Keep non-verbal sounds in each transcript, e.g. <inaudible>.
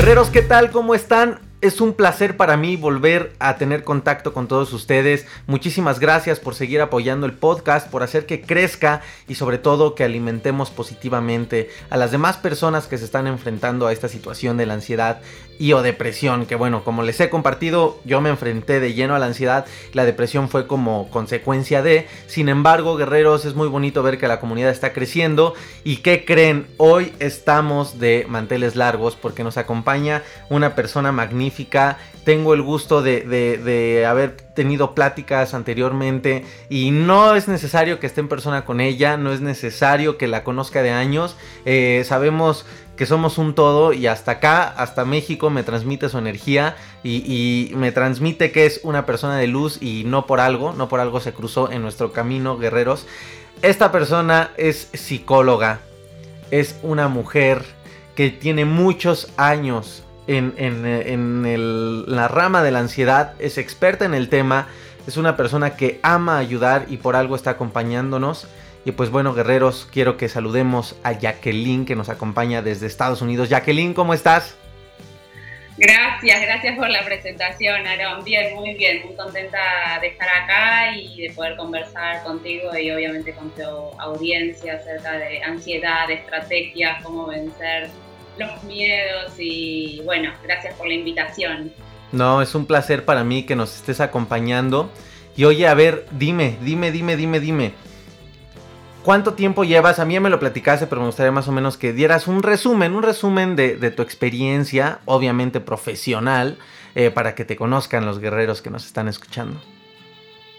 Guerreros, ¿qué tal? ¿Cómo están? Es un placer para mí volver a tener contacto con todos ustedes. Muchísimas gracias por seguir apoyando el podcast, por hacer que crezca y sobre todo que alimentemos positivamente a las demás personas que se están enfrentando a esta situación de la ansiedad y o depresión. Que bueno, como les he compartido, yo me enfrenté de lleno a la ansiedad. La depresión fue como consecuencia de. Sin embargo, guerreros, es muy bonito ver que la comunidad está creciendo. ¿Y qué creen? Hoy estamos de manteles largos porque nos acompaña una persona magnífica tengo el gusto de, haber tenido pláticas anteriormente y no es necesario que esté en persona con ella, no es necesario que la conozca de años. Eh, sabemos que somos un todo y hasta acá, hasta México me transmite su energía y, me transmite que es una persona de luz y no por algo, no por algo se cruzó en nuestro camino, guerreros. Esta persona es psicóloga, es una mujer que tiene muchos años en, la rama de la ansiedad, es experta en el tema, es una persona que ama ayudar y por algo está acompañándonos. Y pues bueno, guerreros, quiero que saludemos a Jacqueline que nos acompaña desde Estados Unidos. Jacqueline, ¿cómo estás? Gracias, gracias por la presentación, Aaron. Bien, muy bien, muy contenta de estar acá y de poder conversar contigo y obviamente con tu audiencia acerca de ansiedad, de estrategias, cómo vencer los miedos y bueno, gracias por la invitación. No, es un placer para mí que nos estés acompañando. Y oye, a ver, dime, dime, dime, dime, dime. ¿Cuánto tiempo llevas? A mí ya me lo platicaste, pero me gustaría más o menos que dieras un resumen, un resumen de, tu experiencia, obviamente profesional, eh, para que te conozcan los guerreros que nos están escuchando.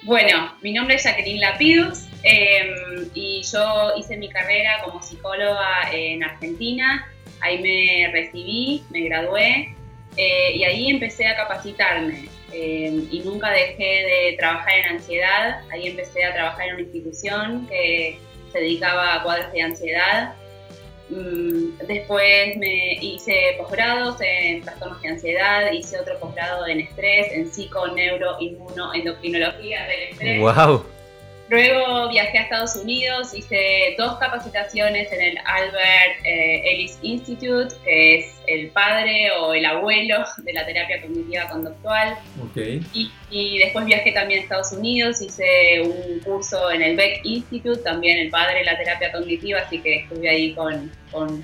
Bueno, mi nombre es Jacqueline Lapidus em, y yo hice mi carrera como psicóloga en Argentina Ahí me recibí, me gradué eh, y ahí empecé a capacitarme. Eh, y nunca dejé de trabajar en ansiedad. Ahí empecé a trabajar en una institución que se dedicaba a cuadros de ansiedad. Mm, después me hice posgrados en trastornos de ansiedad, hice otro posgrado en estrés, en psico, neuro, inmuno, endocrinología del estrés. ¡Wow! Luego viajé a Estados Unidos, hice dos capacitaciones en el Albert eh, Ellis Institute, que es el padre o el abuelo de la terapia cognitiva conductual. Okay. Y, después viajé también a Estados Unidos, hice un curso en el Beck Institute, también el padre de la terapia cognitiva, así que estuve ahí con, con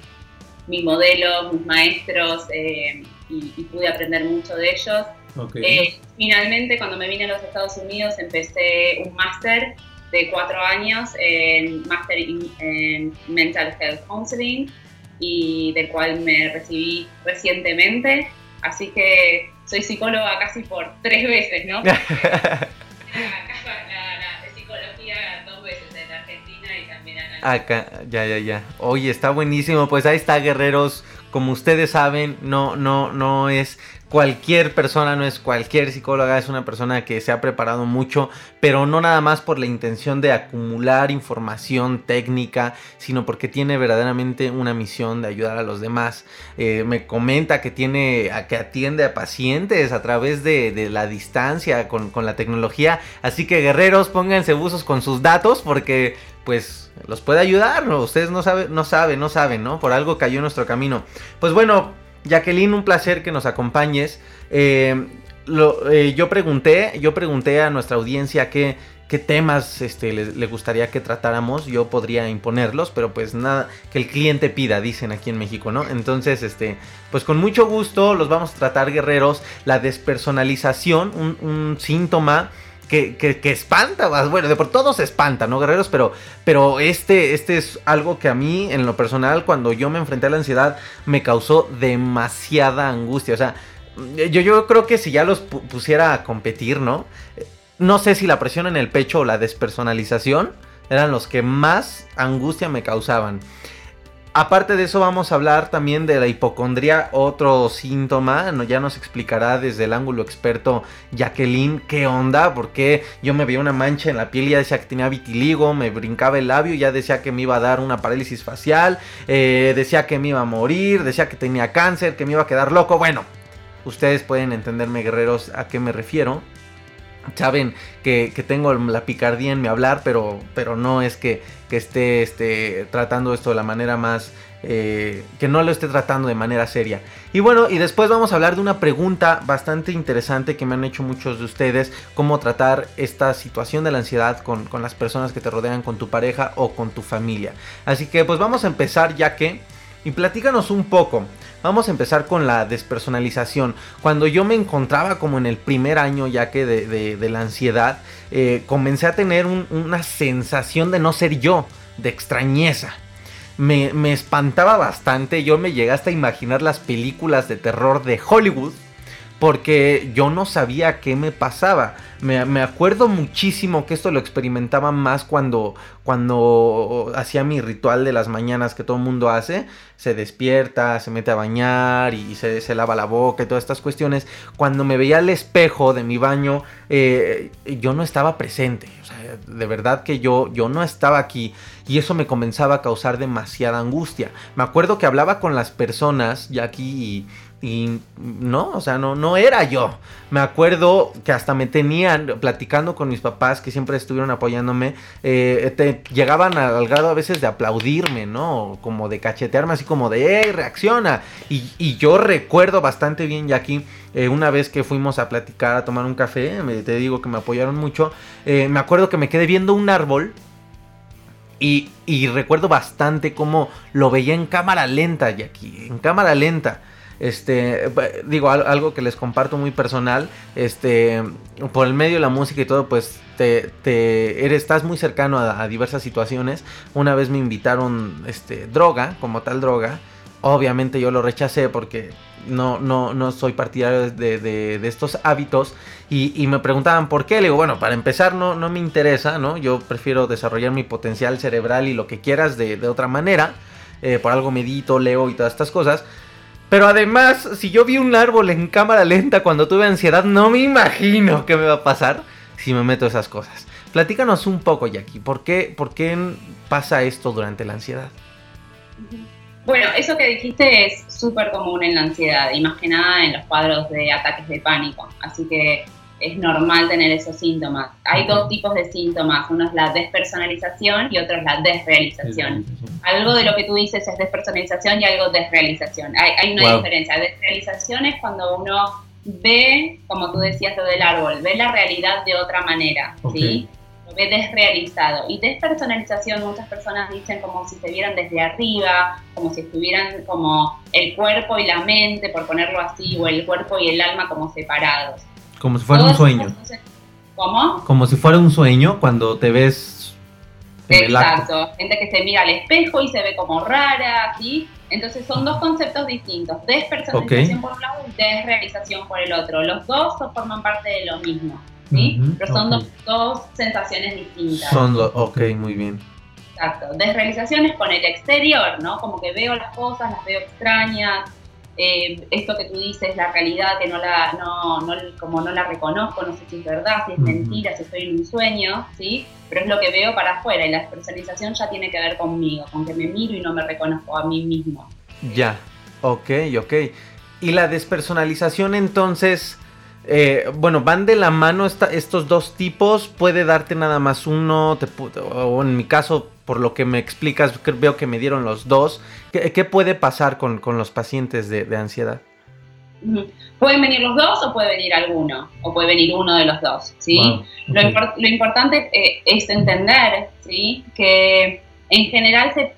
mi modelo, mis maestros eh, y, pude aprender mucho de ellos. Okay. Eh, finalmente, cuando me vine a los Estados Unidos, empecé un máster de cuatro años en Master en Mental Health Counseling y del cual me recibí recientemente. Así que soy psicóloga casi por tres veces, ¿no? <laughs> la, psicología dos veces en Argentina y también en Acá, ya, ya, ya. Oye, está buenísimo. Pues ahí está, guerreros. Como ustedes saben, no, no, no es cualquier persona, no es cualquier psicóloga, es una persona que se ha preparado mucho, pero no nada más por la intención de acumular información técnica, sino porque tiene verdaderamente una misión de ayudar a los demás. Eh, me comenta que tiene, que atiende a pacientes a través de, la distancia con, la tecnología, así que guerreros, pónganse buzos con sus datos porque pues los puede ayudar, ¿no? Ustedes no saben, no saben, no saben, ¿no? Por algo cayó nuestro camino. Pues bueno, Jacqueline, un placer que nos acompañes. Eh, eh, yo pregunté, yo pregunté a nuestra audiencia qué, qué temas este, le, gustaría que tratáramos. Yo podría imponerlos, pero pues nada, que el cliente pida, dicen aquí en México, ¿no? Entonces, este, pues con mucho gusto los vamos a tratar, guerreros. La despersonalización, un, síntoma que, que, espanta, bueno, de por todos se espanta, ¿no, guerreros? Pero, pero este, este es algo que a mí, en lo personal, cuando yo me enfrenté a la ansiedad, me causó demasiada angustia. O sea, yo, yo creo que si ya los pusiera a competir, ¿no? No sé si la presión en el pecho o la despersonalización eran los que más angustia me causaban. Aparte de eso vamos a hablar también de la hipocondría, otro síntoma, ya nos explicará desde el ángulo experto Jacqueline qué onda, porque yo me veía una mancha en la piel y ya decía que tenía vitiligo, me brincaba el labio, ya decía que me iba a dar una parálisis facial, eh, decía que me iba a morir, decía que tenía cáncer, que me iba a quedar loco, bueno, ustedes pueden entenderme guerreros a qué me refiero saben que, tengo la picardía en mi hablar, pero, pero no es que, esté este, tratando esto de la manera más... Eh, que no lo esté tratando de manera seria. Y bueno, y después vamos a hablar de una pregunta bastante interesante que me han hecho muchos de ustedes, cómo tratar esta situación de la ansiedad con, con las personas que te rodean, con tu pareja o con tu familia. Así que pues vamos a empezar ya que... Y platícanos un poco. Vamos a empezar con la despersonalización. Cuando yo me encontraba como en el primer año ya que de, la ansiedad, eh, comencé a tener una sensación de no ser yo, de extrañeza. Me, me, espantaba bastante, yo me llegué hasta a imaginar las películas de terror de Hollywood porque yo no sabía qué me pasaba. Me, acuerdo muchísimo que esto lo experimentaba más cuando, cuando hacía mi ritual de las mañanas que todo el mundo hace. Se despierta, se mete a bañar y se, se, lava la boca y todas estas cuestiones. Cuando me veía al espejo de mi baño, eh, yo no estaba presente. O sea, de verdad que yo, yo no estaba aquí. Y eso me comenzaba a causar demasiada angustia. Me acuerdo que hablaba con las personas ya aquí y y no, o sea, no, no era yo. Me acuerdo que hasta me tenían platicando con mis papás que siempre estuvieron apoyándome. Eh, llegaban al grado a veces de aplaudirme, ¿no? Como de cachetearme, así como de, ¡eh, reacciona! Y, yo recuerdo bastante bien, ya eh, una vez que fuimos a platicar, a tomar un café, te digo que me apoyaron mucho. Eh, me acuerdo que me quedé viendo un árbol. Y, y recuerdo bastante cómo lo veía en cámara lenta, aquí en cámara lenta. Este, digo, algo que les comparto muy personal, este, por el medio de la música y todo, pues te, te eres, estás muy cercano a, diversas situaciones. Una vez me invitaron, este, droga, como tal droga. Obviamente yo lo rechacé porque no, soy partidario de, estos hábitos. Y, me preguntaban por qué. Le digo, bueno, para empezar no, me interesa, ¿no? Yo prefiero desarrollar mi potencial cerebral y lo que quieras de, de otra manera. Eh, por algo medito, leo y todas estas cosas. Pero además, si yo vi un árbol en cámara lenta cuando tuve ansiedad, no me imagino qué me va a pasar si me meto esas cosas. Platícanos un poco, Jackie, ¿por qué, por qué pasa esto durante la ansiedad? Bueno, eso que dijiste es súper común en la ansiedad y más que nada en los cuadros de ataques de pánico. Así que es normal tener esos síntomas. Hay dos tipos de síntomas, uno es la despersonalización y otro es la desrealización. Algo de lo que tú dices es despersonalización y algo desrealización. Hay, hay una diferencia. Desrealización es cuando uno ve, como tú decías lo del árbol, ve la realidad de otra manera, ¿sí? Lo ve desrealizado. Y despersonalización, muchas personas dicen como si se vieran desde arriba, como si estuvieran como el cuerpo y la mente, por ponerlo así, o el cuerpo y el alma como separados. Como si fuera un sueño. ¿Cómo? Como si fuera un sueño cuando te ves. Exacto. Gente que se mira al espejo y se ve como rara, ¿sí? Entonces son dos conceptos distintos, despersonalización por un lado y desrealización por el otro. Los dos forman parte de lo mismo, ¿sí? Pero son dos, dos, sensaciones distintas. Son dos, ok, muy bien. Exacto. Desrealización es con el exterior, ¿no? Como que veo las cosas, las veo extrañas, eh, esto que tú dices, la realidad que no la, no, no, como no la reconozco, no sé si es verdad, si es mentira, si estoy en un sueño, ¿sí? Pero es lo que veo para afuera y la personalización ya tiene que ver conmigo, con que me miro y no me reconozco a mí mismo. Ya, ok, ok. Y la despersonalización entonces... Eh, bueno, van de la mano estos dos tipos. Puede darte nada más uno, o en mi caso, por lo que me explicas, veo que me dieron los dos. ¿Qué, puede pasar con, los pacientes de, ansiedad? Pueden venir los dos o puede venir alguno, o puede venir uno de los dos, ¿sí? lo, importante eh, es entender, ¿sí? Que en general, se,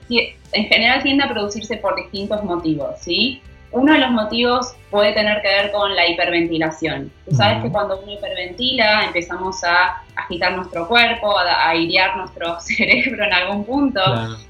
en general tiende a producirse por distintos motivos, ¿sí? Uno de los motivos puede tener que ver con la hiperventilación. Tú sabes que cuando uno hiperventila empezamos a agitar nuestro cuerpo, a, airear nuestro <laughs> cerebro en algún punto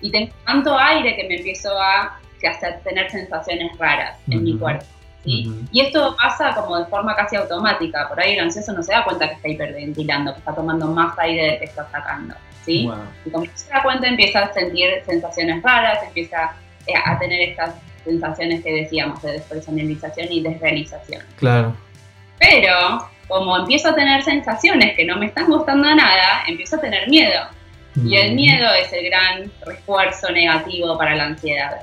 y tengo tanto aire que me empiezo a, hacer, tener sensaciones raras en mi cuerpo. ¿sí? Y esto pasa como de forma casi automática. Por ahí el ansioso no se da cuenta que está hiperventilando, que está tomando más aire del que está sacando. ¿sí? Y como se da cuenta empieza a sentir sensaciones raras, empieza eh, a tener estas sensaciones que decíamos de despersonalización y desrealización. Claro. Pero como empiezo a tener sensaciones que no me están gustando nada, empiezo a tener miedo. Y el miedo es el gran refuerzo negativo para la ansiedad.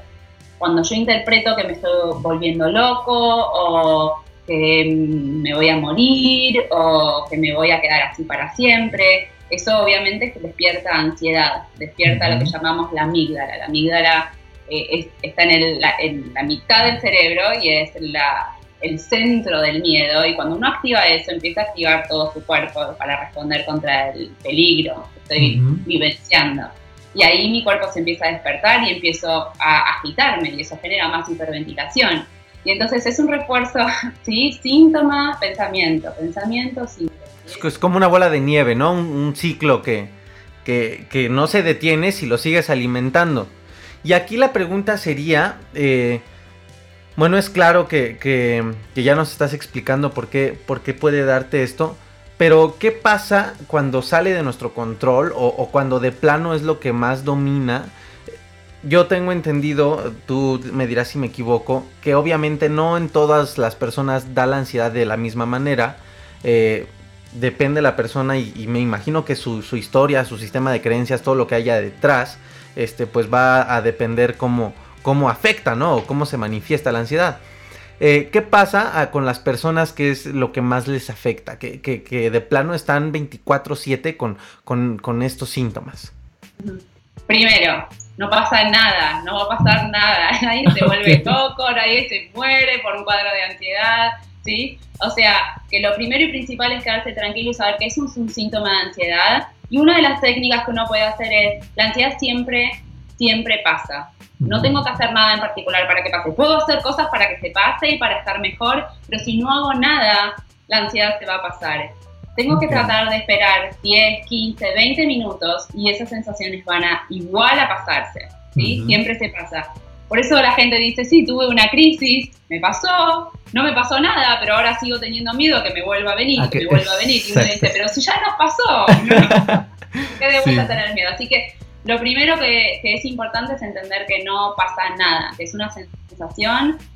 Cuando yo interpreto que me estoy volviendo loco o que me voy a morir o que me voy a quedar así para siempre, eso obviamente despierta ansiedad, despierta lo que llamamos la amígdala. La amígdala eh, está en, la mitad del cerebro y es el centro del miedo y cuando uno activa eso empieza a activar todo su cuerpo para responder contra el peligro que estoy vivenciando. Y ahí mi cuerpo se empieza a despertar y empiezo a agitarme y eso genera más hiperventilación. Y entonces es un refuerzo, <laughs> ¿sí? Síntoma, pensamiento, pensamiento, síntoma. Es como una bola de nieve, ¿no? Un, ciclo que, que, que no se detiene si lo sigues alimentando. Y aquí la pregunta sería, eh, bueno, es claro que, ya nos estás explicando por qué, puede darte esto, pero ¿qué pasa cuando sale de nuestro control o, cuando de plano es lo que más domina? Yo tengo entendido, tú me dirás si me equivoco, que obviamente no en todas las personas da la ansiedad de la misma manera. Eh, depende de la persona y, me imagino que su, historia, su sistema de creencias, todo lo que haya detrás, este, pues va a depender cómo, cómo afecta, ¿no? O cómo se manifiesta la ansiedad. Eh, ¿Qué pasa ah, con las personas que es lo que más les afecta? Que, que, de plano están 24/7 con, con, con, estos síntomas. Primero, no pasa nada, no va a pasar nada. <laughs> Nadie se <laughs> vuelve loco, nadie se muere por un cuadro de ansiedad, ¿sí? O sea, que lo primero y principal es quedarse tranquilo y saber que es un síntoma de ansiedad y una de las técnicas que uno puede hacer es, la ansiedad siempre, siempre pasa. No tengo que hacer nada en particular para que pase. Puedo hacer cosas para que se pase y para estar mejor, pero si no hago nada, la ansiedad se va a pasar. Tengo que tratar de esperar 10, 15, 20 minutos y esas sensaciones van a igual a pasarse. ¿sí? Siempre se pasa. Por eso la gente dice, sí, tuve una crisis, me pasó, no me pasó nada, pero ahora sigo teniendo miedo que me vuelva a venir, ah, que, me vuelva a venir. Y uno dice, pero si ya nos pasó, <laughs> ¿qué debo tener miedo? Así que lo primero que, es importante es entender que no pasa nada, que es una sensación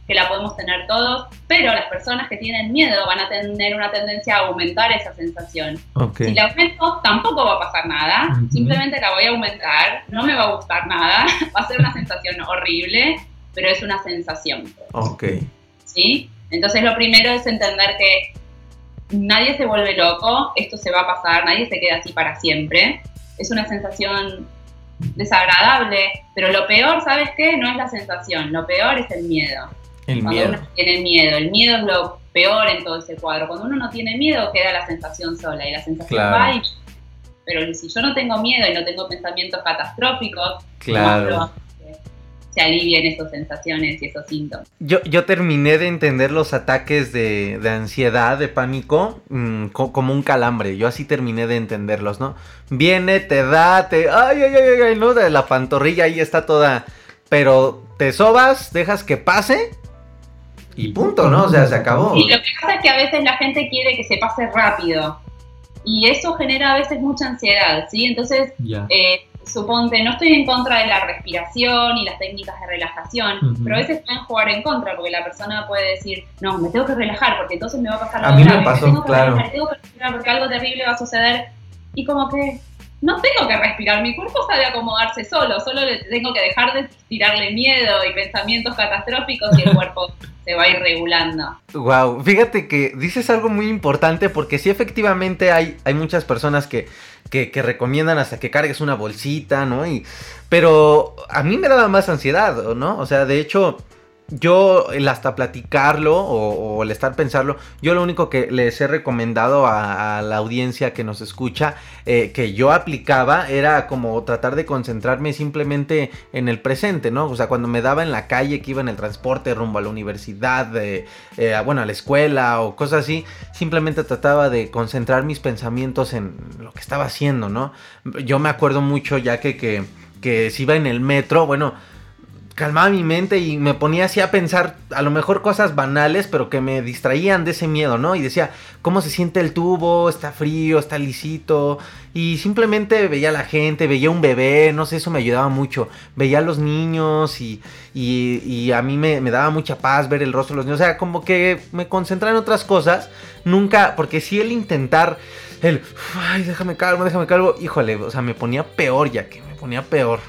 que la podemos tener todos, pero las personas que tienen miedo van a tener una tendencia a aumentar esa sensación. Si la aumento, tampoco va a pasar nada, simplemente la voy a aumentar, no me va a gustar nada, <laughs> va a ser una sensación horrible, pero es una sensación. Ok. ¿Sí? Entonces lo primero es entender que nadie se vuelve loco, esto se va a pasar, nadie se queda así para siempre. Es una sensación desagradable, pero lo peor, ¿sabes qué? No es la sensación, lo peor es el miedo. El Cuando miedo. uno tiene miedo, el miedo es lo peor en todo ese cuadro. Cuando uno no tiene miedo, queda la sensación sola y la sensación va y... Pero si yo no tengo miedo y no tengo pensamientos catastróficos, claro se alivien esas sensaciones y esos síntomas. Yo, yo terminé de entender los ataques de, de ansiedad, de pánico, mm, como un calambre. Yo así terminé de entenderlos, ¿no? Viene, te da, te... Ay, ay, ay, ay, ¿no? De la pantorrilla ahí está toda... Pero te sobas, dejas que pase y punto, ¿no? O sea, se acabó. Y lo que pasa es que a veces la gente quiere que se pase rápido. Y eso genera a veces mucha ansiedad, ¿sí? Entonces, eh, suponte, no estoy en contra de la respiración y las técnicas de relajación, pero a veces pueden jugar en contra porque la persona puede decir, no, me tengo que relajar porque entonces me va a pasar algo grave. Me tengo que claro. relajar, tengo que respirar porque algo terrible va a suceder. Y como que no tengo que respirar, mi cuerpo sabe acomodarse solo, solo le tengo que dejar de tirarle miedo y pensamientos catastróficos y el cuerpo <laughs> se va a ir regulando. Wow, fíjate que dices algo muy importante porque sí efectivamente hay, hay muchas personas que, que, recomiendan hasta que cargues una bolsita, ¿no? Y, pero a mí me daba más ansiedad, ¿no? O sea, de hecho, yo el hasta platicarlo o, el estar pensarlo, yo lo único que les he recomendado a, la audiencia que nos escucha, eh, que yo aplicaba, era como tratar de concentrarme simplemente en el presente, ¿no? O sea, cuando me daba en la calle, que iba en el transporte rumbo a la universidad, eh, bueno, a la escuela o cosas así, simplemente trataba de concentrar mis pensamientos en lo que estaba haciendo, ¿no? Yo me acuerdo mucho ya que, que, que si iba en el metro, bueno, calmaba mi mente y me ponía así a pensar a lo mejor cosas banales, pero que me distraían de ese miedo, ¿no? Y decía, ¿cómo se siente el tubo? ¿Está frío? ¿Está lisito? Y simplemente veía a la gente, veía un bebé, no sé, eso me ayudaba mucho. Veía a los niños y, y, a mí me, daba mucha paz ver el rostro de los niños. O sea, como que me concentraba en otras cosas. Nunca, porque si el intentar, el, ay, déjame calmo, déjame calmo, híjole, o sea, me ponía peor ya que me ponía peor.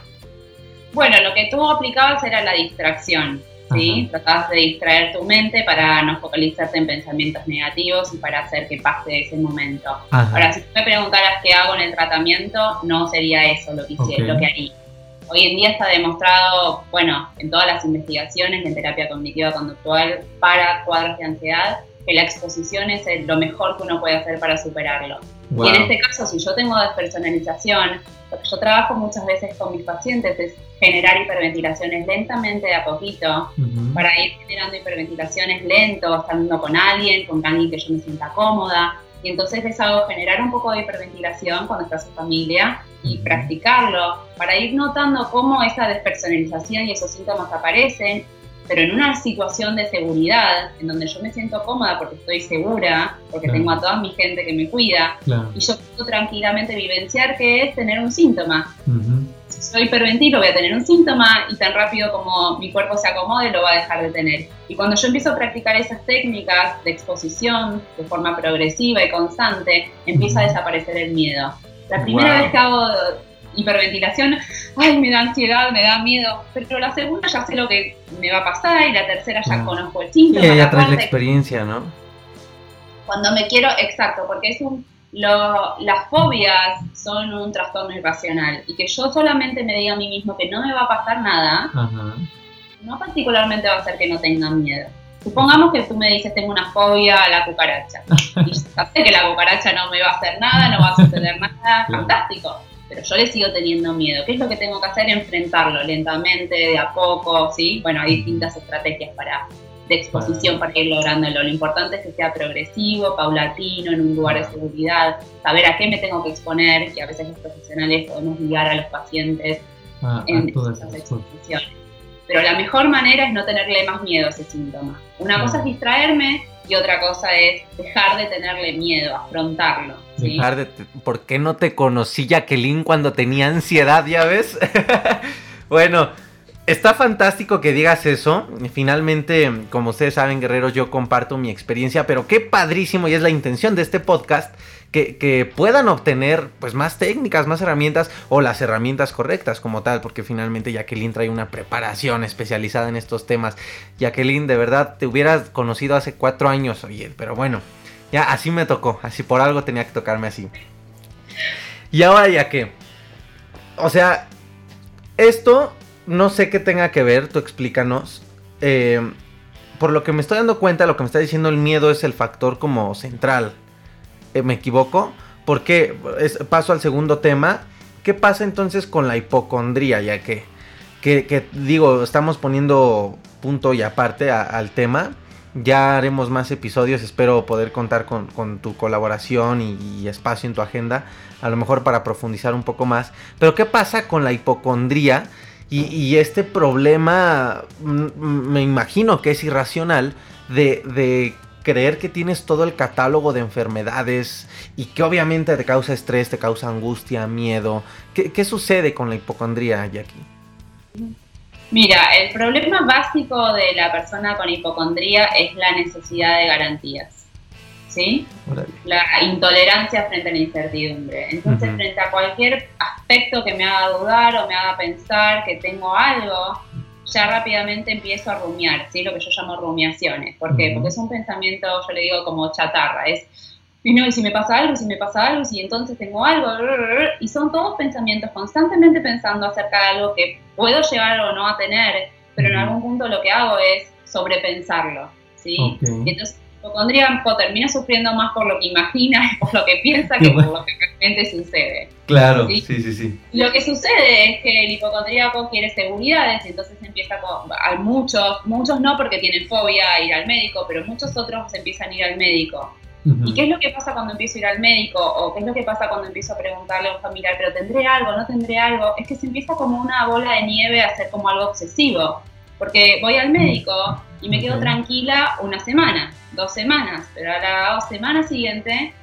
Bueno, lo que tú aplicabas era la distracción, ¿sí? Tratabas de distraer tu mente para no focalizarte en pensamientos negativos y para hacer que pase ese momento. Ahora, si tú me preguntaras qué hago en el tratamiento, no sería eso lo que, lo que haría. Hoy en día está demostrado, bueno, en todas las investigaciones en terapia cognitiva conductual para cuadros de ansiedad, que la exposición es lo mejor que uno puede hacer para superarlo. Y en este caso, si yo tengo despersonalización, lo que yo trabajo muchas veces con mis pacientes es generar hiperventilaciones lentamente de a poquito, para ir generando hiperventilaciones lento, estando con alguien, con alguien que yo me sienta cómoda. Y entonces les hago generar un poco de hiperventilación cuando está su familia y practicarlo para ir notando cómo esa despersonalización y esos síntomas aparecen pero en una situación de seguridad, en donde yo me siento cómoda porque estoy segura, porque tengo a toda mi gente que me cuida, y yo puedo tranquilamente vivenciar que es tener un síntoma. Si soy hiperventilo voy a tener un síntoma y tan rápido como mi cuerpo se acomode lo va a dejar de tener. Y cuando yo empiezo a practicar esas técnicas de exposición de forma progresiva y constante, empieza a desaparecer el miedo. La primera vez que hago hiperventilación, ay, me da ansiedad, me da miedo, pero la segunda ya sé lo que me va a pasar y la tercera ya conozco el síntoma. Y ya traes la experiencia, ¿no? Cuando me quiero, exacto, porque es un, lo, las fobias son un trastorno irracional y que yo solamente me diga a mí mismo que no me va a pasar nada, no particularmente va a hacer que no tenga miedo. Supongamos que tú me dices tengo una fobia a la cucaracha <laughs> y ya sé que la cucaracha no me va a hacer nada, no va a suceder nada, fantástico pero yo le sigo teniendo miedo. ¿Qué es lo que tengo que hacer? Enfrentarlo lentamente, de a poco, ¿sí? Bueno, hay distintas estrategias para de exposición para ir lográndolo. Lo importante es que sea progresivo, paulatino, en un lugar de seguridad, saber a qué me tengo que exponer, y a veces los profesionales podemos guiar a los pacientes en esas exposiciones. Pero la mejor manera es no tenerle más miedo a ese síntoma. Una cosa es distraerme y otra cosa es dejar de tenerle miedo, afrontarlo. Dejar de ¿Por qué no te conocí, Jacqueline, cuando tenía ansiedad, ya ves? <laughs> bueno, está fantástico que digas eso. Finalmente, como ustedes saben, guerreros, yo comparto mi experiencia, pero qué padrísimo y es la intención de este podcast que, puedan obtener pues más técnicas, más herramientas o las herramientas correctas como tal, porque finalmente Jacqueline trae una preparación especializada en estos temas. Jacqueline, de verdad, te hubieras conocido hace cuatro años, oye, pero bueno, ya así me tocó, así por algo tenía que tocarme así. Y ahora ya que, o sea, esto no sé qué tenga que ver, tú explícanos. Eh, por lo que me estoy dando cuenta, lo que me está diciendo el miedo es el factor como central eh, me equivoco, porque paso al segundo tema. ¿Qué pasa entonces con la hipocondría? Ya que, que, digo, estamos poniendo punto y aparte al tema. Ya haremos más episodios, espero poder contar con, tu colaboración y, espacio en tu agenda, a lo mejor para profundizar un poco más. Pero ¿qué pasa con la hipocondría? Y, este problema, mm, me imagino que es irracional, de, de creer que tienes todo el catálogo de enfermedades y que obviamente te causa estrés, te causa angustia, miedo. ¿Qué, sucede con la hipocondría, Jackie? Mira, el problema básico de la persona con hipocondría es la necesidad de garantías. ¿Sí? La intolerancia frente a la incertidumbre. Entonces, frente a cualquier aspecto que me haga dudar o me haga pensar que tengo algo, ya rápidamente empiezo a rumiar, ¿sí? lo que yo llamo rumiaciones. ¿Por qué? Porque es un pensamiento, yo le digo como chatarra, es, y no, y si me pasa algo, si me pasa algo, si entonces tengo algo, y son todos pensamientos constantemente pensando acerca de algo que puedo llegar o no a tener, pero en algún punto lo que hago es sobrepensarlo, ¿sí? Y entonces hipocondríaco termina sufriendo más por lo que imagina y por lo que piensa que por lo que realmente sucede. Claro, ¿sí? sí, sí, Lo que sucede es que el hipocondríaco quiere seguridades, y entonces empieza con, hay muchos, muchos no porque tienen fobia a ir al médico, pero muchos otros empiezan a ir al médico. ¿Y qué es lo que pasa cuando empiezo a ir al médico? ¿O qué es lo que pasa cuando empiezo a preguntarle a un familiar, pero tendré algo, no tendré algo? Es que se empieza como una bola de nieve a ser como algo obsesivo. Porque voy al médico y me quedo tranquila una semana, dos semanas, pero a la semana siguiente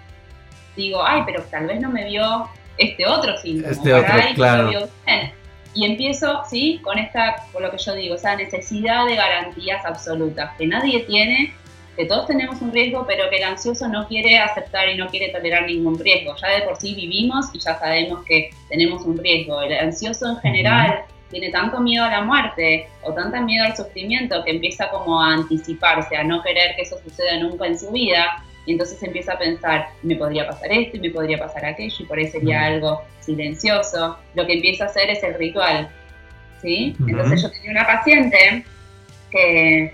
digo, ay, pero tal vez no me vio este otro síntoma. Este otro, claro. Y empiezo, ¿sí? Con esta, por lo que yo digo, esa necesidad de garantías absolutas que nadie tiene que todos tenemos un riesgo, pero que el ansioso no quiere aceptar y no quiere tolerar ningún riesgo. Ya de por sí vivimos y ya sabemos que tenemos un riesgo. El ansioso en general tiene tanto miedo a la muerte o tanto miedo al sufrimiento que empieza como a anticiparse, a no querer que eso suceda nunca en su vida. Y entonces empieza a pensar, me podría pasar esto y me podría pasar aquello y por ahí sería algo silencioso. Lo que empieza a hacer es el ritual. ¿sí? Entonces yo tenía una paciente que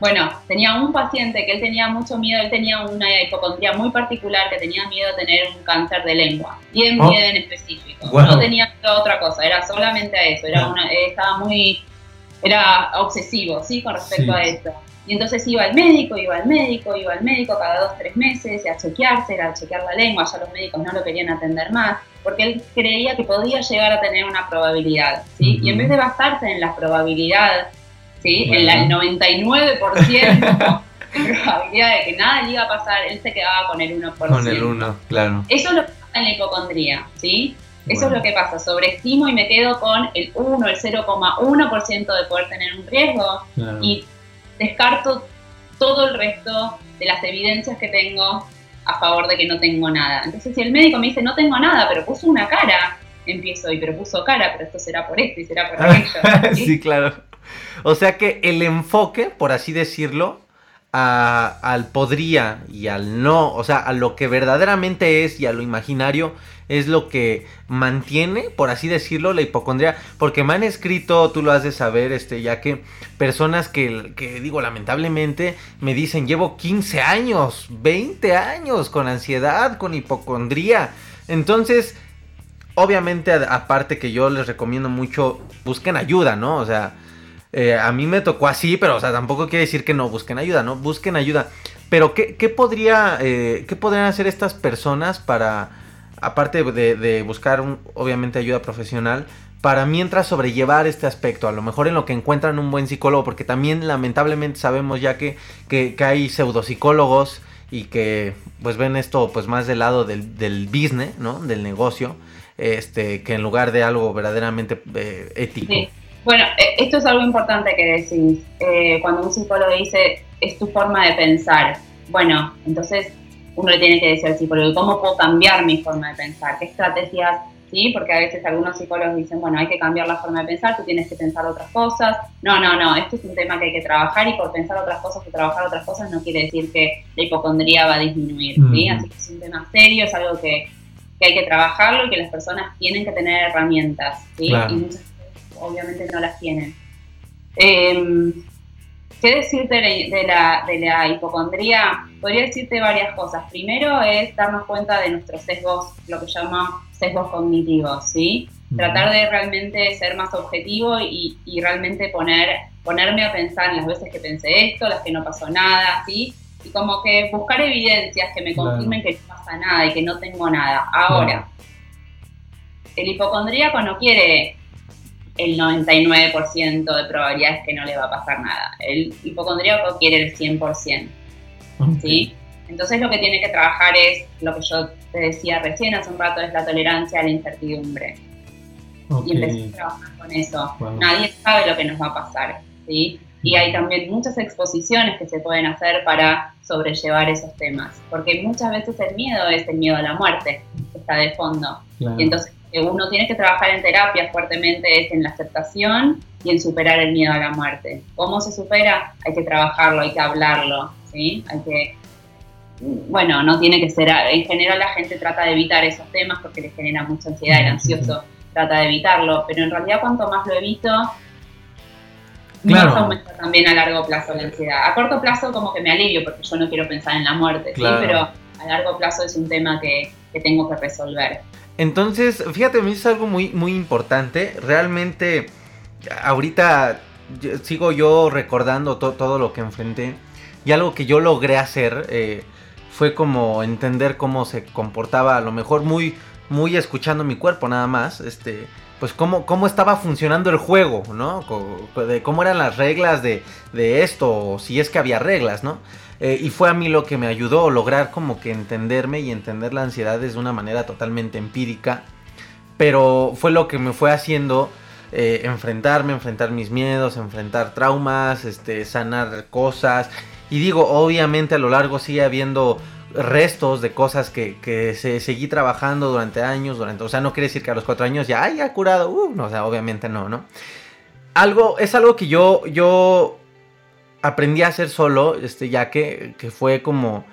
bueno, tenía un paciente que él tenía mucho miedo, él tenía una hipocondría muy particular, que tenía miedo de tener un cáncer de lengua, bien, oh. bien en específico. No tenía otra cosa, era solamente a eso, era una, estaba muy, era obsesivo, ¿sí? Con respecto a esto. Y entonces iba al médico, iba al médico, iba al médico cada dos, tres meses, a chequearse, a chequear la lengua, ya los médicos no lo querían atender más, porque él creía que podía llegar a tener una probabilidad, ¿sí? Y en vez de basarse en la probabilidad ¿sí? En el 99% de probabilidad de que nada le iba a pasar, él se quedaba con el 1%. Con el 1, claro. Eso es lo que pasa en la hipocondría, ¿sí? Eso es lo que pasa, sobreestimo y me quedo con el 1, el 0,1% de poder tener un riesgo y descarto todo el resto de las evidencias que tengo a favor de que no tengo nada. Entonces, si el médico me dice no tengo nada, pero puso una cara, empiezo y pero puso cara, pero esto será por esto y será por <laughs> aquello. sí, claro. O sea que el enfoque, por así decirlo, al podría y al no, o sea, a lo que verdaderamente es y a lo imaginario es lo que mantiene, por así decirlo, la hipocondría. Porque me han escrito, tú lo has de saber, este, ya que personas que, que digo, lamentablemente me dicen, llevo 15 años, 20 años con ansiedad, con hipocondría. Entonces, obviamente, aparte que yo les recomiendo mucho, busquen ayuda, ¿no? O sea, eh, a mí me tocó así, pero o sea, tampoco quiere decir que no busquen ayuda, ¿no? Busquen ayuda. Pero ¿qué, podría, eh, ¿qué podrían hacer estas personas para, aparte de, buscar obviamente ayuda profesional, para mientras sobrellevar este aspecto? A lo mejor en lo que encuentran un buen psicólogo, porque también lamentablemente sabemos ya que, que, que hay pseudopsicólogos y que pues ven esto pues más del lado del, del business, ¿no? Del negocio, este, que en lugar de algo verdaderamente eh, ético. Bueno, eh, esto es algo importante que decís. Eh, cuando un psicólogo dice, es tu forma de pensar. Bueno, entonces uno le tiene que decir al psicólogo, ¿cómo puedo cambiar mi forma de pensar? ¿Qué estrategias? Sí, porque a veces algunos psicólogos dicen, bueno, hay que cambiar la forma de pensar, tú tienes que pensar otras cosas. No, no, no, esto es un tema que hay que trabajar y por pensar otras cosas o trabajar otras cosas no quiere decir que la hipocondría va a disminuir, ¿sí? Así que es un tema serio, es algo que, hay que trabajarlo y que las personas tienen que tener herramientas, ¿sí? Obviamente no las tienen. Em, ¿Qué decirte de la, de la hipocondría? Podría decirte varias cosas. Primero es darnos cuenta de nuestros sesgos, lo que llama sesgos cognitivos, ¿sí? Tratar de realmente ser más objetivo y, realmente poner, ponerme a pensar en las veces que pensé esto, las que no pasó nada, ¿sí? Y como que buscar evidencias que me confirmen que no pasa nada y que no tengo nada. Ahora, el hipocondríaco no quiere el 99% de probabilidades que no le va a pasar nada. El hipocondríaco quiere el 100%. ¿sí? Entonces lo que tiene que trabajar es lo que yo te decía recién hace un rato, es la tolerancia a la incertidumbre. Y empezar a trabajar con eso. Nadie sabe lo que nos va a pasar. ¿sí? Y hay también muchas exposiciones que se pueden hacer para sobrellevar esos temas. Porque muchas veces el miedo es el miedo a la muerte, que está de fondo. Y entonces uno tiene que trabajar en terapia fuertemente es en la aceptación y en superar el miedo a la muerte. ¿Cómo se supera? Hay que trabajarlo, hay que hablarlo, ¿sí? Hay que, bueno, no tiene que ser, en general la gente trata de evitar esos temas porque les genera mucha ansiedad, el ansioso trata de evitarlo, pero en realidad cuanto más lo evito, no se aumenta también a largo plazo la ansiedad. A corto plazo como que me alivio porque yo no quiero pensar en la muerte, ¿sí? pero a largo plazo es un tema que, que tengo que resolver. Entonces, fíjate, me dice algo muy, muy importante. Realmente, ahorita sigo yo recordando todo lo que enfrenté. Y algo que yo logré hacer eh, fue como entender cómo se comportaba, a lo mejor muy, muy escuchando mi cuerpo nada más. Este, pues cómo, cómo estaba funcionando el juego, ¿no? De cómo eran las reglas de, de esto, o si es que había reglas, ¿no? Eh, y fue a mí lo que me ayudó a lograr como que entenderme y entender la ansiedad de una manera totalmente empírica. Pero fue lo que me fue haciendo eh, enfrentarme, enfrentar mis miedos, enfrentar traumas, este, sanar cosas. Y digo, obviamente a lo largo sigue habiendo restos de cosas que, se seguí trabajando durante años, durante, o sea, no quiere decir que a los cuatro años ya haya curado, uh, no, o sea, obviamente no, ¿no? Algo, es algo que yo, yo aprendí a hacer solo, este, ya que, que fue como,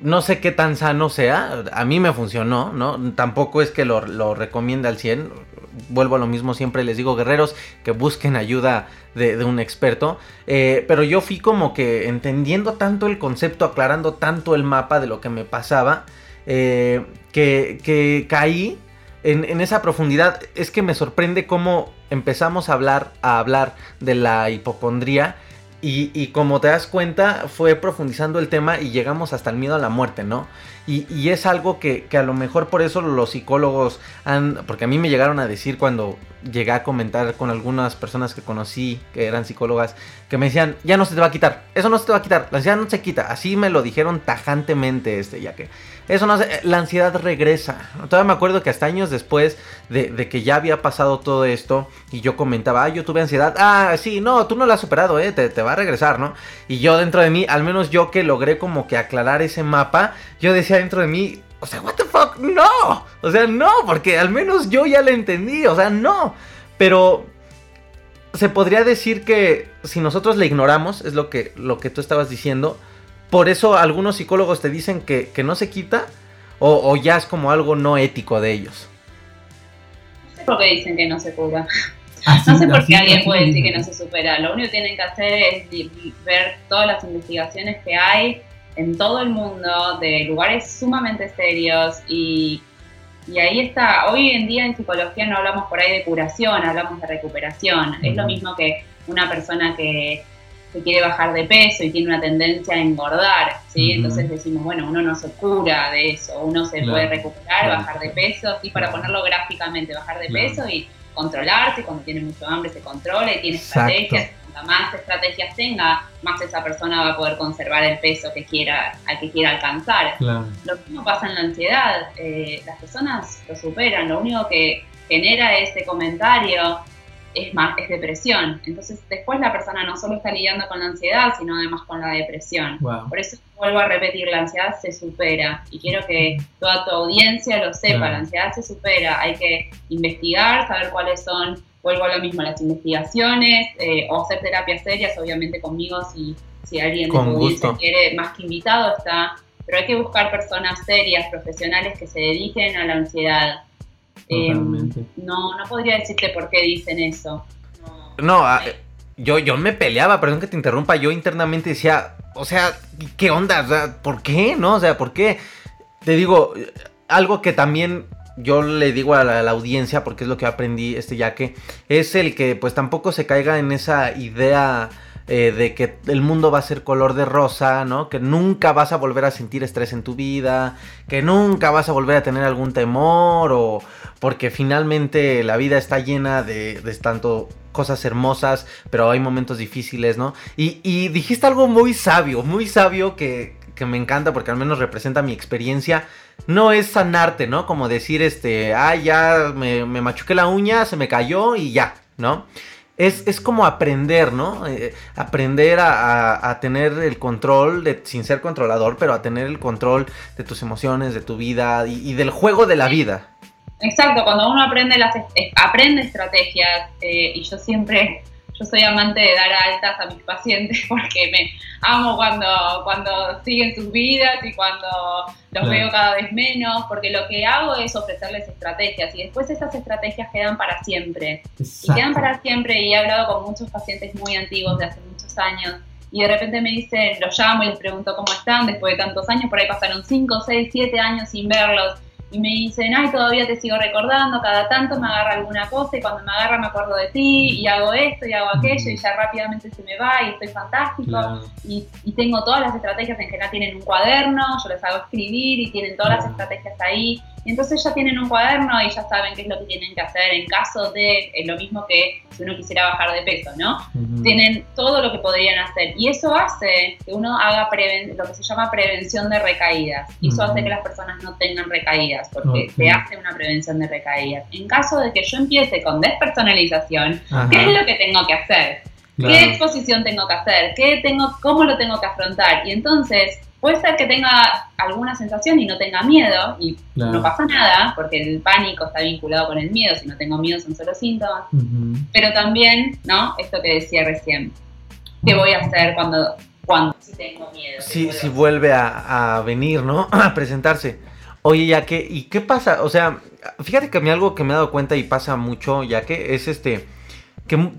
no sé qué tan sano sea, a mí me funcionó, ¿no? Tampoco es que lo, lo recomienda al 100, vuelvo a lo mismo, siempre les digo, guerreros, que busquen ayuda de, un experto, eh, pero yo fui como que entendiendo tanto el concepto, aclarando tanto el mapa de lo que me pasaba, eh, que, que, caí en, en, esa profundidad. Es que me sorprende cómo empezamos a hablar, a hablar de la hipocondría y, como te das cuenta, fue profundizando el tema y llegamos hasta el miedo a la muerte, ¿no? Y, es algo que, que, a lo mejor por eso los psicólogos han... Porque a mí me llegaron a decir cuando llegué a comentar con algunas personas que conocí, que eran psicólogas, que me decían, ya no se te va a quitar, eso no se te va a quitar, la ansiedad no se quita. Así me lo dijeron tajantemente, este, ya que eso no se, la ansiedad regresa. Todavía me acuerdo que hasta años después de, que ya había pasado todo esto y yo comentaba, ah, yo tuve ansiedad, ah, sí, no, tú no la has superado, eh, te, te va a regresar, ¿no? Y yo dentro de mí, al menos yo que logré como que aclarar ese mapa, yo decía dentro de mí, o sea, what the fuck, no, o sea, no, porque al menos yo ya lo entendí, o sea, no, pero se podría decir que si nosotros le ignoramos, es lo que, lo que tú estabas diciendo, por eso algunos psicólogos te dicen que, no se quita, o, ya es como algo no ético de ellos. No sé por qué dicen que no se cura. no sé por qué alguien puede decir que no se supera. Lo único que tienen que hacer es ver todas las investigaciones que hay en todo el mundo de lugares sumamente serios y y ahí está, hoy en día en psicología no hablamos por ahí de curación, hablamos de recuperación. Es lo mismo que una persona que, quiere bajar de peso y tiene una tendencia a engordar, ¿sí? Entonces decimos, bueno, uno no se cura de eso, uno se puede recuperar, bajar de peso, sí, para ponerlo gráficamente, bajar de peso y controlarse, cuando tiene mucho hambre se controla y tiene estrategias más estrategias tenga, más esa persona va a poder conservar el peso que quiera, al que quiera alcanzar. Lo mismo pasa en la ansiedad, eh, las personas lo superan, lo único que genera ese comentario es más es depresión. Entonces después la persona no solo está lidiando con la ansiedad, sino además con la depresión. Por eso vuelvo a repetir, la ansiedad se supera y quiero que toda tu audiencia lo sepa, la ansiedad se supera, hay que investigar, saber cuáles son vuelvo a lo mismo, las investigaciones eh, o hacer terapias serias, obviamente conmigo si, si alguien de tu quiere más que invitado está, pero hay que buscar personas serias, profesionales que se dediquen a la ansiedad. Em, no, no podría decirte por qué dicen eso. No, ah, yo, yo me peleaba, perdón que te interrumpa, yo internamente decía, o sea, ¿qué onda? O sea, ¿por qué? ¿No? O sea, ¿por qué? Te digo, algo que también yo le digo a la, audiencia, porque es lo que aprendí, este ya que es el que pues tampoco se caiga en esa idea eh, de que el mundo va a ser color de rosa, ¿no? Que nunca vas a volver a sentir estrés en tu vida, que nunca vas a volver a tener algún temor o porque finalmente la vida está llena de, de tanto cosas hermosas, pero hay momentos difíciles, ¿no? Y, y dijiste algo muy sabio, muy sabio que, que me encanta porque al menos representa mi experiencia no es sanarte, ¿no? Como decir, este, ah, ya me, machuqué la uña, se me cayó y ya, ¿no? Es, como aprender, ¿no? Eh, aprender a, tener el control, de, sin ser controlador, pero a tener el control de tus emociones, de tu vida y, del juego de la vida. Exacto, cuando uno aprende, las, aprende estrategias, eh, y yo siempre yo soy amante de dar altas a mis pacientes <laughs> porque me amo cuando, cuando siguen sus vidas y cuando los veo cada vez menos, porque lo que hago es ofrecerles estrategias y después esas estrategias quedan para siempre. Y quedan para siempre y he hablado con muchos pacientes muy antiguos de hace muchos años y de repente me dicen, los llamo y les pregunto cómo están después de tantos años, por ahí pasaron 5, 6, 7 años sin verlos y me dicen, ay, todavía te sigo recordando, cada tanto me agarra alguna cosa y cuando me agarra me acuerdo de ti y hago esto y hago aquello y ya rápidamente se me va y estoy fantástico y, y, tengo todas las estrategias, en general tienen un cuaderno, yo les hago escribir y tienen todas las estrategias ahí y entonces ya tienen un cuaderno y ya saben qué es lo que tienen que hacer en caso de lo mismo que si uno quisiera bajar de peso, ¿no? Tienen todo lo que podrían hacer. Y eso hace que uno haga lo que se llama prevención de recaídas. Y eso hace que las personas no tengan recaídas, porque se hace una prevención de recaídas. En caso de que yo empiece con despersonalización, ¿qué es lo que tengo que hacer? ¿Qué exposición tengo que hacer? ¿Qué tengo, ¿Cómo lo tengo que afrontar? Y entonces Puede ser que tenga alguna sensación y no tenga miedo, y no pasa nada, porque el pánico está vinculado con el miedo, si no tengo miedo son solo síntomas, pero también, ¿no? Esto que decía recién, ¿qué voy a hacer cuando, cuando si tengo miedo? Si, si vuelve a, venir, ¿no? <clears throat> a presentarse. Oye, ya que, ¿y qué pasa? O sea, fíjate que a mí algo que me he dado cuenta y pasa mucho, ya que es este, que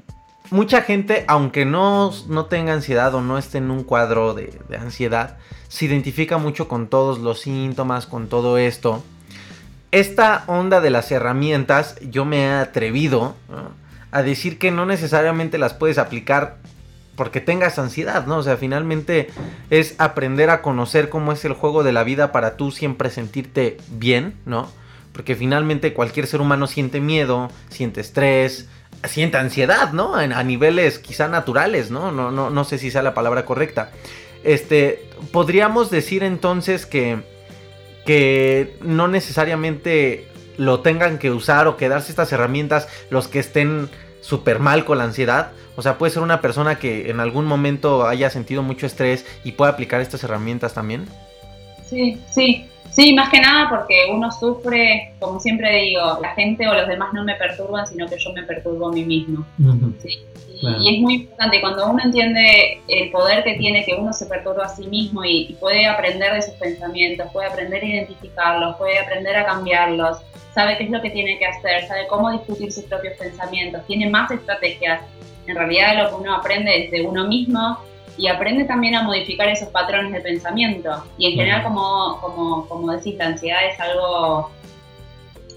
mucha gente, aunque no, no tenga ansiedad o no esté en un cuadro de, ansiedad, se identifica mucho con todos los síntomas, con todo esto. Esta onda de las herramientas, yo me he atrevido a decir que no necesariamente las puedes aplicar porque tengas ansiedad, ¿no? O sea, finalmente es aprender a conocer cómo es el juego de la vida para tú siempre sentirte bien, ¿no? Porque finalmente cualquier ser humano siente miedo, siente estrés, siente ansiedad, ¿no? A niveles quizá naturales, ¿no? No, no, no sé si sea la palabra correcta. Este, podríamos decir entonces que, que no necesariamente lo tengan que usar o quedarse estas herramientas los que estén súper mal con la ansiedad. O sea, puede ser una persona que en algún momento haya sentido mucho estrés y pueda aplicar estas herramientas también. Sí, sí. Sí, más que nada porque uno sufre, como siempre digo, la gente o los demás no me perturban, sino que yo me perturbo a mí mismo. y, es muy importante cuando uno entiende el poder que tiene, que uno se perturba a sí mismo y, puede aprender de sus pensamientos, puede aprender a identificarlos, puede aprender a cambiarlos, sabe qué es lo que tiene que hacer, sabe cómo discutir sus propios pensamientos, tiene más estrategias. En realidad lo que uno aprende desde uno mismo y aprende también a modificar esos patrones de pensamiento. Y en general, como, como, como decís, la ansiedad es algo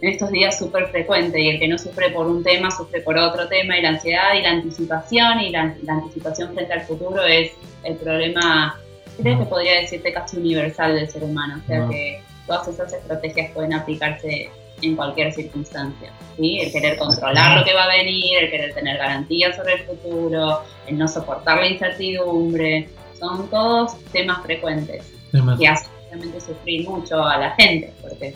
en estos días súper frecuente y el que no sufre por un tema sufre por otro tema y la ansiedad y la anticipación y la, anticipación frente al futuro es el problema, creo que podría decirte casi universal del ser humano, o sea que todas esas estrategias pueden aplicarse en cualquier circunstancia. ¿sí? El querer controlar lo que va a venir, el querer tener garantías sobre el futuro, el no soportar la incertidumbre, son todos temas frecuentes que hacen realmente sufrir mucho a la gente. Porque...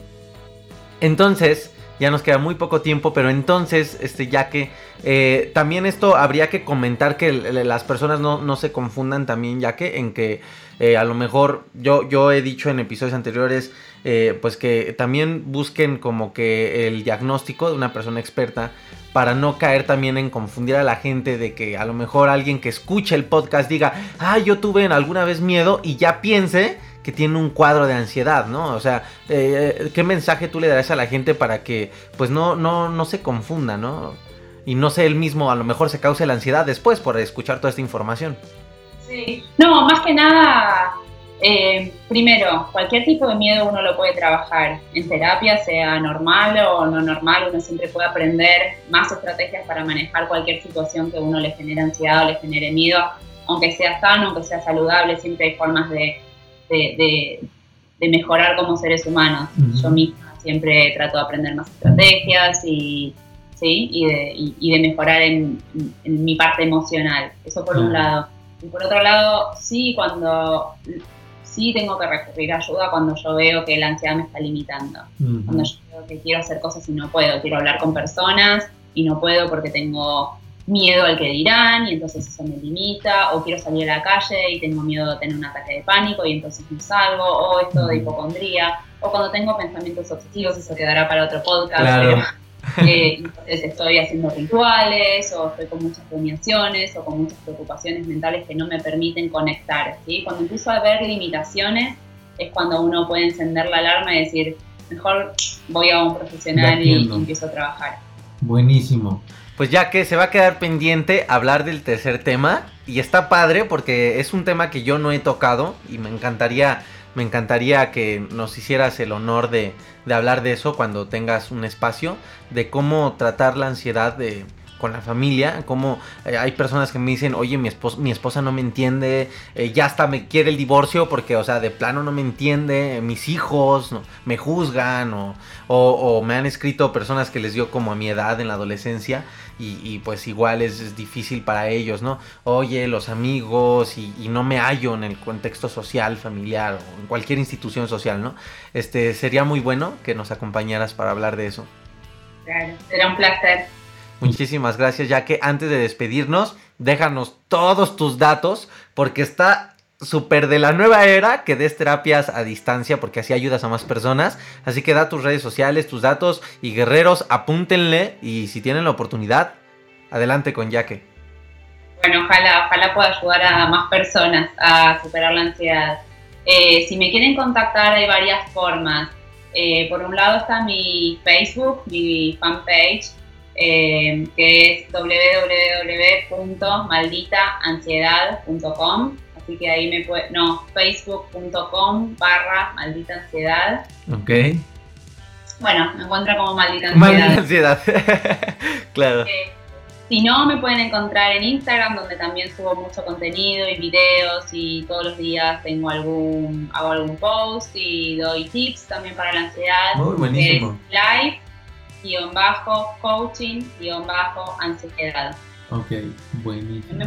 Entonces, ya nos queda muy poco tiempo, pero entonces, este, ya que eh, también esto habría que comentar que las personas no, no, se confundan también, ya que en que eh, a lo mejor yo, yo he dicho en episodios anteriores, eh, pues que también busquen como que el diagnóstico de una persona experta para no caer también en confundir a la gente de que a lo mejor alguien que escuche el podcast diga, ah, yo tuve alguna vez miedo y ya piense que tiene un cuadro de ansiedad, ¿no? O sea, eh, ¿qué mensaje tú le darás a la gente para que pues no, no, no se confunda, ¿no? Y no sé él mismo, a lo mejor se cause la ansiedad después por escuchar toda esta información. Sí, no, más que nada, eh, primero, cualquier tipo de miedo uno lo puede trabajar en terapia, sea normal o no normal, uno siempre puede aprender más estrategias para manejar cualquier situación que uno le genere ansiedad o le genere miedo, aunque sea sano, aunque sea saludable, siempre hay formas de de, mejorar como seres humanos. Yo misma siempre trato de aprender más estrategias y, ¿sí? y, de, mejorar en, mi parte emocional. Eso por un lado. Y por otro lado, sí, cuando sí tengo que recurrir a ayuda cuando yo veo que la ansiedad me está limitando. Cuando yo veo que quiero hacer cosas y no puedo, quiero hablar con personas y no puedo porque tengo miedo al que dirán y entonces eso me limita, o quiero salir a la calle y tengo miedo de tener un ataque de pánico y entonces no salgo, o esto de hipocondría, o cuando tengo pensamientos obsesivos, eso quedará para otro podcast, <laughs> Eh, entonces estoy haciendo rituales o estoy con muchas rumiaciones o con muchas preocupaciones mentales que no me permiten conectar. ¿sí? Cuando empiezo a ver limitaciones es cuando uno puede encender la alarma y decir, mejor voy a un profesional y empiezo a trabajar. Buenísimo. Pues ya que se va a quedar pendiente hablar del tercer tema y está padre porque es un tema que yo no he tocado y me encantaría me encantaría que nos hicieras el honor de, hablar de eso cuando tengas un espacio, de cómo tratar la ansiedad de, con la familia, como eh, hay personas que me dicen, oye, mi, esposa, mi esposa no me entiende, eh, ya hasta me quiere el divorcio porque, o sea, de plano no me entiende, mis hijos me juzgan o, o, me han escrito personas que les dio como a mi edad en la adolescencia y, pues igual es, difícil para ellos, ¿no? Oye, los amigos y, y, no me hallo en el contexto social, familiar o en cualquier institución social, ¿no? Este, sería muy bueno que nos acompañaras para hablar de eso. Claro, será un placer. Muchísimas gracias, ya que antes de despedirnos, déjanos todos tus datos, porque está súper de la nueva era que des terapias a distancia, porque así ayudas a más personas. Así que da tus redes sociales, tus datos y guerreros, apúntenle y si tienen la oportunidad, adelante con Yaque. Bueno, ojalá, ojalá pueda ayudar a más personas a superar la ansiedad. Eh, si me quieren contactar hay varias formas. Eh, por un lado está mi Facebook, mi fanpage, eh, que es www.malditaansiedad.com. Así que ahí me puede, no, facebook.com barra maldita ansiedad. Ok. Bueno, me encuentra como maldita ansiedad. Maldita ansiedad, <laughs> claro. Eh, si no, me pueden encontrar en Instagram, donde también subo mucho contenido y videos y todos los días tengo algún, hago algún post y doy tips también para la ansiedad. Muy buenísimo. live guion bajo, coaching, guion bajo, ansiedad. Ok, buenísimo.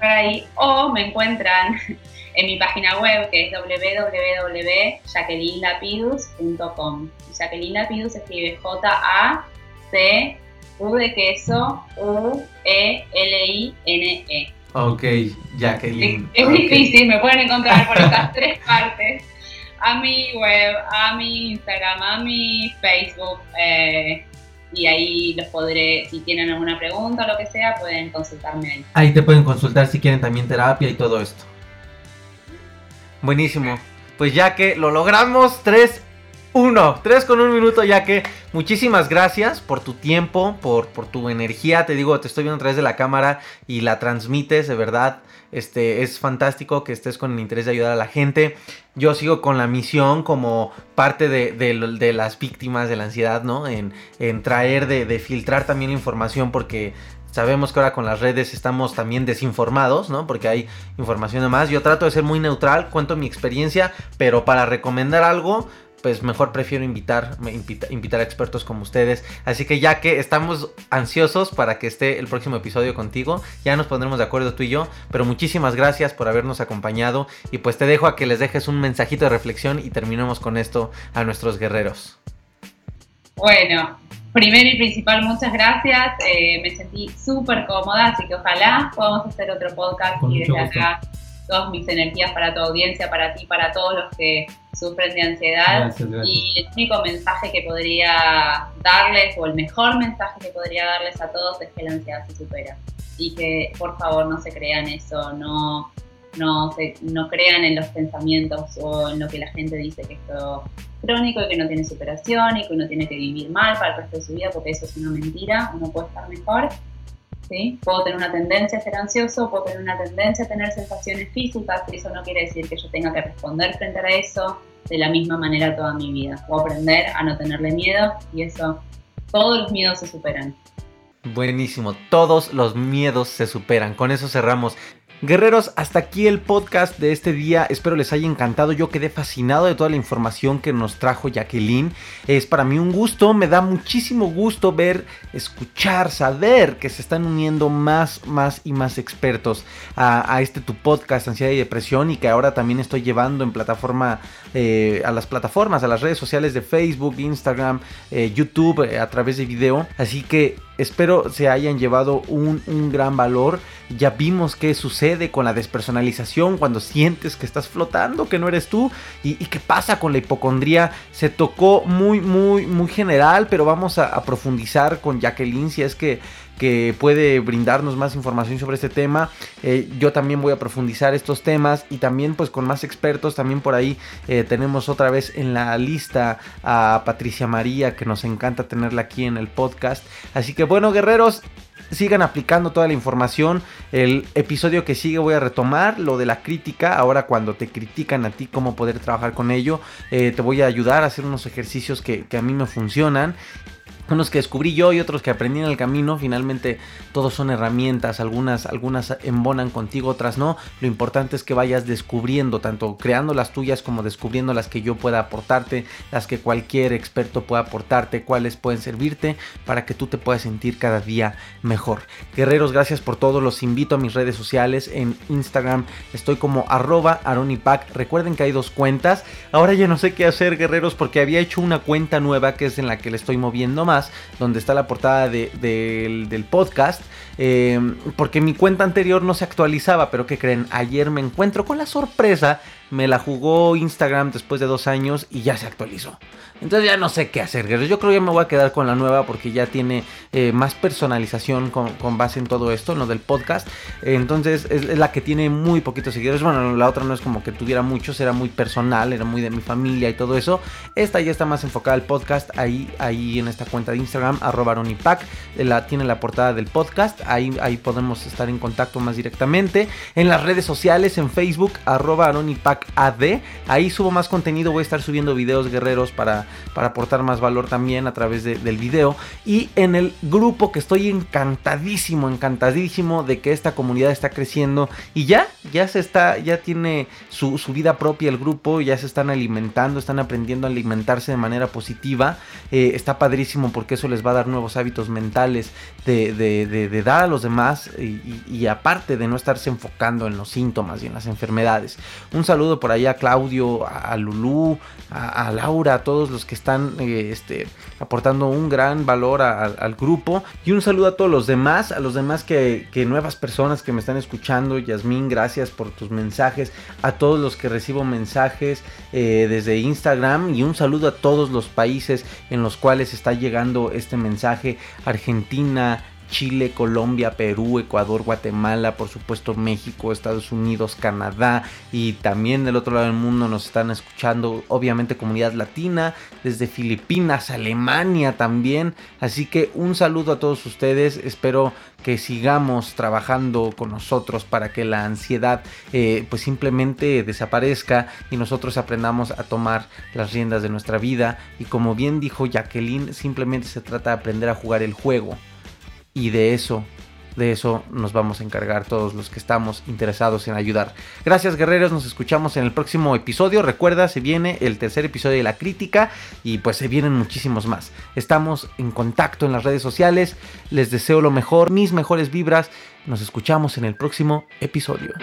Ahí o me encuentran <laughs> en mi página web que es www.jacquelinelapidus.com. Jacqueline Lapidus escribe J-A-C U de queso U E L I N E. Ok, Jacqueline. Es, difícil, me pueden encontrar por <laughs> estas tres partes. A mi web, a mi Instagram, a mi Facebook. Eh, y ahí los podré, si tienen alguna pregunta o lo que sea, pueden consultarme ahí. Ahí te pueden consultar si quieren también terapia y todo esto. Buenísimo. Pues ya que lo logramos, 3, 1, 3 con un minuto, ya que muchísimas gracias por tu tiempo, por, por tu energía. Te digo, te estoy viendo a través de la cámara y la transmites, de verdad. Este, es fantástico que estés con el interés de ayudar a la gente. Yo sigo con la misión como parte de, las víctimas de la ansiedad, ¿no? En, traer, de, filtrar también la información porque sabemos que ahora con las redes estamos también desinformados, ¿no? Porque hay información de más. Yo trato de ser muy neutral, cuento mi experiencia, pero para recomendar algo pues mejor prefiero invitar, invitar a expertos como ustedes. Así que ya que estamos ansiosos para que esté el próximo episodio contigo, ya nos pondremos de acuerdo tú y yo. Pero muchísimas gracias por habernos acompañado y pues te dejo a que les dejes un mensajito de reflexión y terminemos con esto a nuestros guerreros. Bueno, primero y principal, muchas gracias. Eh, me sentí súper cómoda, así que ojalá podamos hacer otro podcast y desde acá todas mis energías para tu audiencia, para ti, para todos los que sufren de ansiedad. Y el único mensaje que podría darles, o el mejor mensaje que podría darles a todos, es que la ansiedad se supera. Y que por favor no se crean eso, no, no, se, no crean en los pensamientos o en lo que la gente dice que esto es crónico y que no tiene superación y que uno tiene que vivir mal para el resto de su vida, porque eso es una mentira, uno puede estar mejor Puedo tener una tendencia a ser ansioso, puedo tener una tendencia a tener sensaciones físicas, eso no quiere decir que yo tenga que responder frente a eso de la misma manera toda mi vida. Puedo aprender a no tenerle miedo y eso, todos los miedos se superan. Buenísimo, todos los miedos se superan. Con eso cerramos. Guerreros, hasta aquí el podcast de este día. Espero les haya encantado. Yo quedé fascinado de toda la información que nos trajo Jacqueline. Es para mí un gusto, me da muchísimo gusto ver, escuchar, saber que se están uniendo más, más y más expertos a, este tu podcast, Ansiedad y Depresión, y que ahora también estoy llevando en plataforma eh, a las plataformas, a las redes sociales de Facebook, Instagram, eh, YouTube, eh, a través de video. Así que espero se hayan llevado un, gran valor. Ya vimos qué sucede con la despersonalización cuando sientes que estás flotando, que no eres tú. Y, qué pasa con la hipocondría. Se tocó muy, muy, muy general, pero vamos a, a profundizar con Jacqueline si es que que puede brindarnos más información sobre este tema. Eh, yo también voy a profundizar estos temas y también pues con más expertos. También por ahí eh, tenemos otra vez en la lista a Patricia María que nos encanta tenerla aquí en el podcast. Así que bueno guerreros, sigan aplicando toda la información. El episodio que sigue voy a retomar lo de la crítica. Ahora cuando te critican a ti, cómo poder trabajar con ello. Eh, te voy a ayudar a hacer unos ejercicios que, que a mí me funcionan unos que descubrí yo y otros que aprendí en el camino. Finalmente todos son herramientas, algunas, algunas embonan contigo, otras no. Lo importante es que vayas descubriendo, tanto creando las tuyas como descubriendo las que yo pueda aportarte, las que cualquier experto pueda aportarte, cuáles pueden servirte para que tú te puedas sentir cada día mejor. Guerreros, gracias por todo. Los invito a mis redes sociales. En Instagram estoy como arroba aronipac. Recuerden que hay dos cuentas. Ahora ya no sé qué hacer, guerreros, porque había hecho una cuenta nueva que es en la que le estoy moviendo más donde está la portada del, podcast, eh, porque mi cuenta anterior no se actualizaba, pero ¿qué creen? Ayer me encuentro con la sorpresa me la jugó Instagram después de dos años y ya se actualizó. Entonces ya no sé qué hacer, Yo creo que ya me voy a quedar con la nueva porque ya tiene eh, más personalización con, base en todo esto, en lo del podcast. entonces es, la que tiene muy poquitos seguidores. Bueno, la otra no es como que tuviera muchos, era muy personal, era muy de mi familia y todo eso. Esta ya está más enfocada al podcast. Ahí, ahí en esta cuenta de Instagram, arroba Pack, la, tiene la portada del podcast. Ahí, ahí podemos estar en contacto más directamente. En las redes sociales, en Facebook, arroba AD. Ahí subo más contenido, voy a estar subiendo videos guerreros para, para aportar más valor también a través del video. Y en el grupo que estoy encantadísimo, encantadísimo de que esta comunidad está creciendo y ya, ya se está, ya tiene su, vida propia el grupo, ya se están alimentando, están aprendiendo a alimentarse de manera positiva. Eh, está padrísimo porque eso les va a dar nuevos hábitos mentales de, dar a los demás y, y aparte de no estarse enfocando en los síntomas y en las enfermedades. Un saludo por ahí a Claudio, a, Lulú, a, Laura, a todos los que están eh, este, aportando un gran valor al grupo. Y un saludo a todos los demás, a los demás que, nuevas personas que me están escuchando. Yasmín, gracias por tus mensajes. A todos los que recibo mensajes eh, desde Instagram. Y un saludo a todos los países en los cuales está llegando este mensaje. Argentina, Chile, Colombia, Perú, Ecuador, Guatemala, por supuesto México, Estados Unidos, Canadá y también del otro lado del mundo nos están escuchando obviamente comunidad latina, desde Filipinas, Alemania también. Así que un saludo a todos ustedes, espero que sigamos trabajando con nosotros para que la ansiedad eh, pues simplemente desaparezca y nosotros aprendamos a tomar las riendas de nuestra vida. Y como bien dijo Jacqueline simplemente se trata de aprender a jugar el juego y de eso, de eso nos vamos a encargar todos los que estamos interesados en ayudar. Gracias guerreros, nos escuchamos en el próximo episodio. Recuerda, se viene el tercer episodio de la crítica y pues se vienen muchísimos más. Estamos en contacto en las redes sociales, les deseo lo mejor, mis mejores vibras. Nos escuchamos en el próximo episodio.